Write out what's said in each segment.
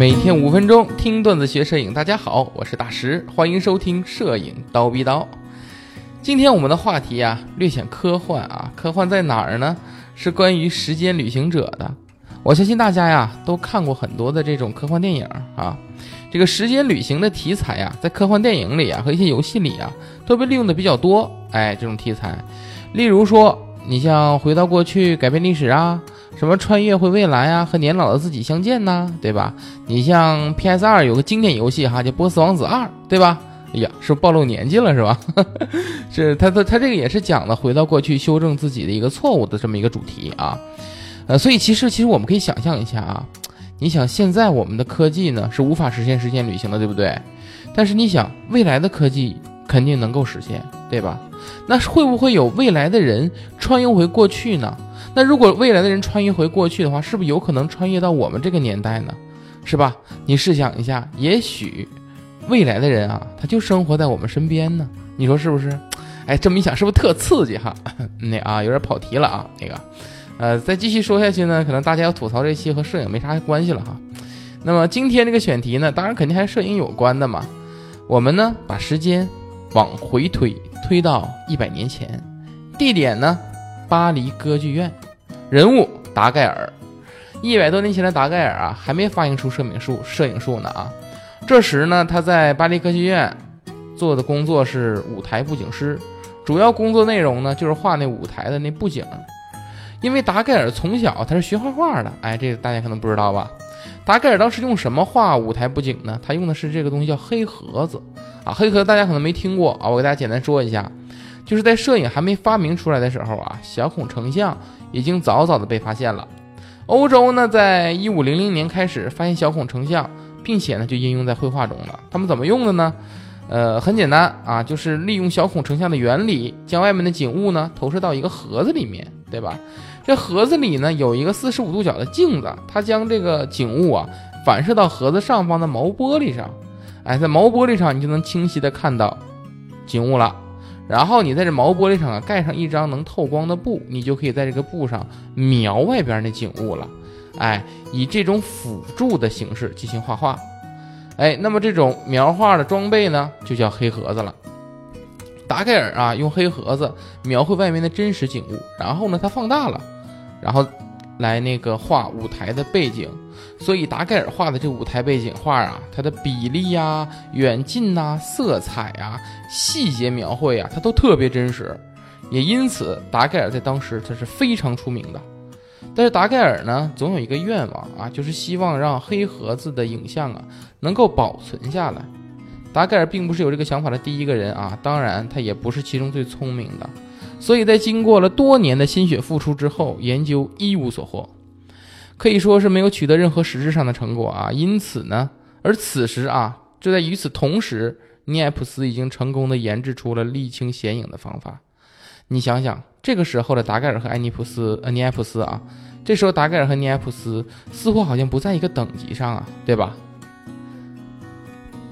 每天五分钟听段子学摄影，大家好，我是大石，欢迎收听摄影刀逼刀。今天我们的话题啊，略显科幻啊，科幻在哪儿呢？是关于时间旅行者的。我相信大家呀都看过很多的这种科幻电影啊，这个时间旅行的题材呀，在科幻电影里啊和一些游戏里啊都被利用的比较多。哎，这种题材，例如说你像回到过去改变历史啊。什么穿越回未来啊，和年老的自己相见呐，对吧？你像 PS 二有个经典游戏哈，叫《波斯王子二》，对吧？哎呀，是不暴露年纪了是吧？是他他他这个也是讲了回到过去修正自己的一个错误的这么一个主题啊。呃，所以其实其实我们可以想象一下啊，你想现在我们的科技呢是无法实现时间旅行的，对不对？但是你想未来的科技肯定能够实现，对吧？那会不会有未来的人穿越回过去呢？那如果未来的人穿越回过去的话，是不是有可能穿越到我们这个年代呢？是吧？你试想一下，也许未来的人啊，他就生活在我们身边呢。你说是不是？哎，这么一想，是不是特刺激哈？那啊，有点跑题了啊。那个，呃，再继续说下去呢，可能大家要吐槽这期和摄影没啥关系了哈。那么今天这个选题呢，当然肯定还是摄影有关的嘛。我们呢，把时间往回推，推到一百年前，地点呢？巴黎歌剧院，人物达盖尔。一百多年前的达盖尔啊，还没发明出摄影术，摄影术呢啊。这时呢，他在巴黎歌剧院做的工作是舞台布景师，主要工作内容呢就是画那舞台的那布景。因为达盖尔从小他是学画画的，哎，这个大家可能不知道吧？达盖尔当时用什么画舞台布景呢？他用的是这个东西叫黑盒子啊。黑盒子大家可能没听过啊，我给大家简单说一下。就是在摄影还没发明出来的时候啊，小孔成像已经早早的被发现了。欧洲呢，在一五零零年开始发现小孔成像，并且呢就应用在绘画中了。他们怎么用的呢？呃，很简单啊，就是利用小孔成像的原理，将外面的景物呢投射到一个盒子里面，对吧？这盒子里呢有一个四十五度角的镜子，它将这个景物啊反射到盒子上方的毛玻璃上。哎，在毛玻璃上你就能清晰的看到景物了。然后你在这毛玻璃上啊盖上一张能透光的布，你就可以在这个布上描外边那景物了。哎，以这种辅助的形式进行画画。哎，那么这种描画的装备呢，就叫黑盒子了。达盖尔啊，用黑盒子描绘外面的真实景物，然后呢，他放大了，然后。来那个画舞台的背景，所以达盖尔画的这舞台背景画啊，它的比例呀、远近呐、色彩啊、细节描绘啊，它都特别真实。也因此，达盖尔在当时他是非常出名的。但是达盖尔呢，总有一个愿望啊，就是希望让黑盒子的影像啊能够保存下来。达盖尔并不是有这个想法的第一个人啊，当然他也不是其中最聪明的。所以在经过了多年的心血付出之后，研究一无所获，可以说是没有取得任何实质上的成果啊。因此呢，而此时啊，就在与此同时，尼埃普斯已经成功的研制出了沥青显影的方法。你想想，这个时候的达盖尔和埃尼普斯，呃，尼埃普斯啊，这时候达盖尔和尼埃普斯似乎好像不在一个等级上啊，对吧？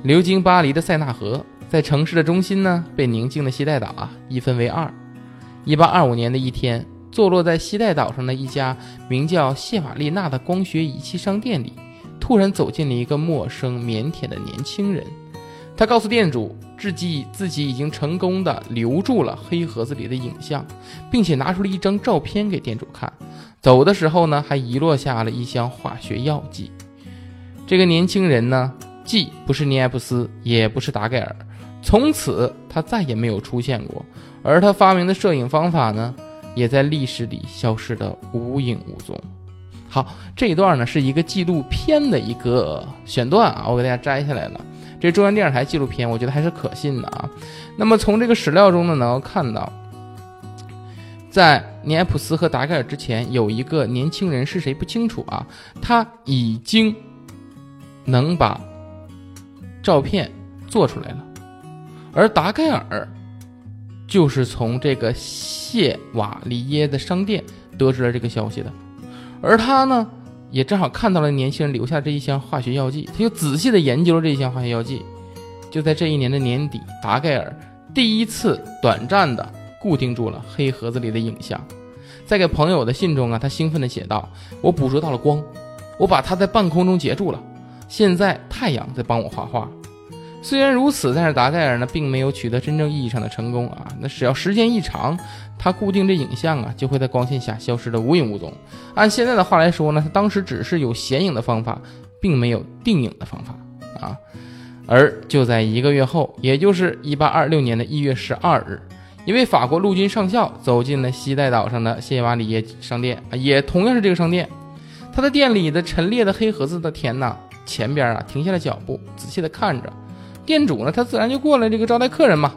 流经巴黎的塞纳河，在城市的中心呢，被宁静的西带岛啊一分为二。一八二五年的一天，坐落在西带岛上的一家名叫谢瓦丽娜的光学仪器商店里，突然走进了一个陌生、腼腆的年轻人。他告诉店主，自己自己已经成功的留住了黑盒子里的影像，并且拿出了一张照片给店主看。走的时候呢，还遗落下了一箱化学药剂。这个年轻人呢，既不是尼埃普斯，也不是达盖尔。从此，他再也没有出现过。而他发明的摄影方法呢，也在历史里消失的无影无踪。好，这一段呢是一个纪录片的一个选段啊，我给大家摘下来了。这中央电视台纪录片，我觉得还是可信的啊。那么从这个史料中呢，能够看到，在尼埃普斯和达盖尔之前，有一个年轻人是谁不清楚啊，他已经能把照片做出来了，而达盖尔。就是从这个谢瓦里耶的商店得知了这个消息的，而他呢，也正好看到了年轻人留下这一箱化学药剂，他就仔细的研究了这一箱化学药剂。就在这一年的年底，达盖尔第一次短暂的固定住了黑盒子里的影像，在给朋友的信中啊，他兴奋的写道：“我捕捉到了光，我把它在半空中截住了，现在太阳在帮我画画。虽然如此，但是达盖尔呢，并没有取得真正意义上的成功啊。那只要时间一长，他固定这影像啊，就会在光线下消失的无影无踪。按现在的话来说呢，他当时只是有显影的方法，并没有定影的方法啊。而就在一个月后，也就是一八二六年的一月十二日，一位法国陆军上校走进了西带岛上的谢瓦里耶商店啊，也同样是这个商店。他的店里的陈列的黑盒子的田呐，前边啊停下了脚步，仔细的看着。店主呢，他自然就过来这个招待客人嘛。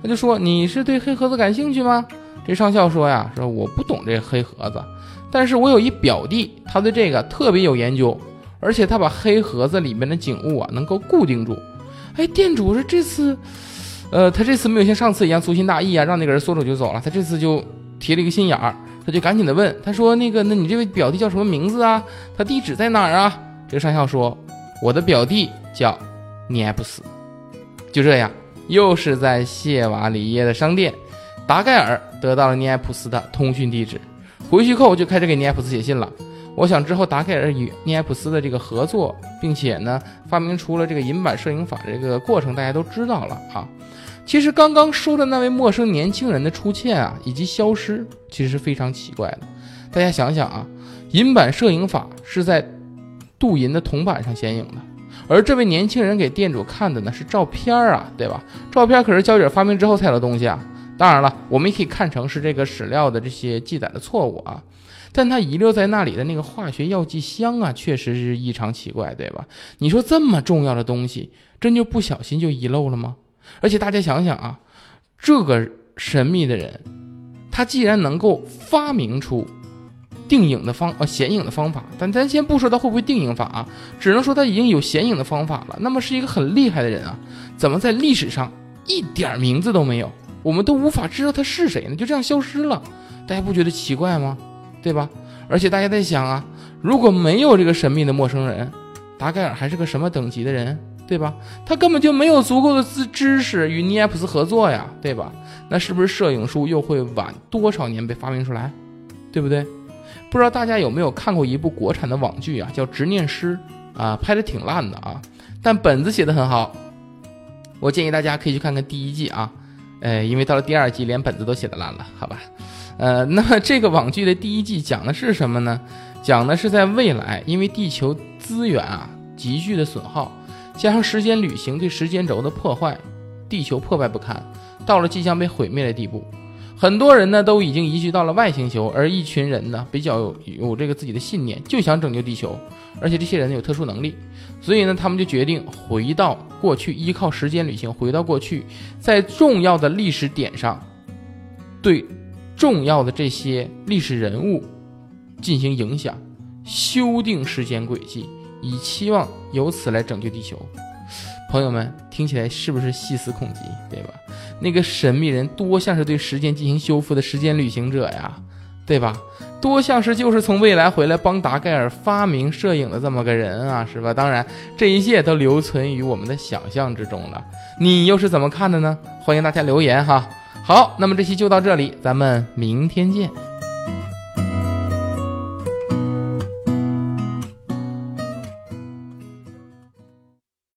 他就说：“你是对黑盒子感兴趣吗？”这上校说呀：“说我不懂这黑盒子，但是我有一表弟，他对这个特别有研究，而且他把黑盒子里面的景物啊能够固定住。”哎，店主是这次，呃，他这次没有像上次一样粗心大意啊，让那个人说走就走了。他这次就提了一个心眼儿，他就赶紧的问他说：“那个，那你这位表弟叫什么名字啊？他地址在哪儿啊？”这个上校说：“我的表弟叫尼埃普斯。”就这样，又是在谢瓦里耶的商店，达盖尔得到了尼埃普斯的通讯地址。回去后就开始给尼埃普斯写信了。我想之后达盖尔与尼埃普斯的这个合作，并且呢发明出了这个银版摄影法这个过程，大家都知道了啊。其实刚刚说的那位陌生年轻人的出现啊，以及消失，其实是非常奇怪的。大家想想啊，银版摄影法是在镀银的铜板上显影的。而这位年轻人给店主看的呢是照片啊，对吧？照片可是胶卷发明之后才有的东西啊。当然了，我们也可以看成是这个史料的这些记载的错误啊。但他遗留在那里的那个化学药剂箱啊，确实是异常奇怪，对吧？你说这么重要的东西，真就不小心就遗漏了吗？而且大家想想啊，这个神秘的人，他既然能够发明出。定影的方呃显影的方法，但咱先不说他会不会定影法啊，只能说他已经有显影的方法了。那么是一个很厉害的人啊，怎么在历史上一点名字都没有，我们都无法知道他是谁呢？就这样消失了，大家不觉得奇怪吗？对吧？而且大家在想啊，如果没有这个神秘的陌生人，达盖尔还是个什么等级的人？对吧？他根本就没有足够的知知识与尼埃普斯合作呀，对吧？那是不是摄影术又会晚多少年被发明出来？对不对？不知道大家有没有看过一部国产的网剧啊，叫《执念师》啊，拍的挺烂的啊，但本子写的很好。我建议大家可以去看看第一季啊，呃，因为到了第二季连本子都写的烂了，好吧？呃，那么这个网剧的第一季讲的是什么呢？讲的是在未来，因为地球资源啊急剧的损耗，加上时间旅行对时间轴的破坏，地球破败不堪，到了即将被毁灭的地步。很多人呢都已经移居到了外星球，而一群人呢比较有有这个自己的信念，就想拯救地球，而且这些人呢有特殊能力，所以呢他们就决定回到过去，依靠时间旅行回到过去，在重要的历史点上，对重要的这些历史人物进行影响，修订时间轨迹，以期望由此来拯救地球。朋友们，听起来是不是细思恐极，对吧？那个神秘人多像是对时间进行修复的时间旅行者呀，对吧？多像是就是从未来回来帮达盖尔发明摄影的这么个人啊，是吧？当然，这一切都留存于我们的想象之中了。你又是怎么看的呢？欢迎大家留言哈。好，那么这期就到这里，咱们明天见。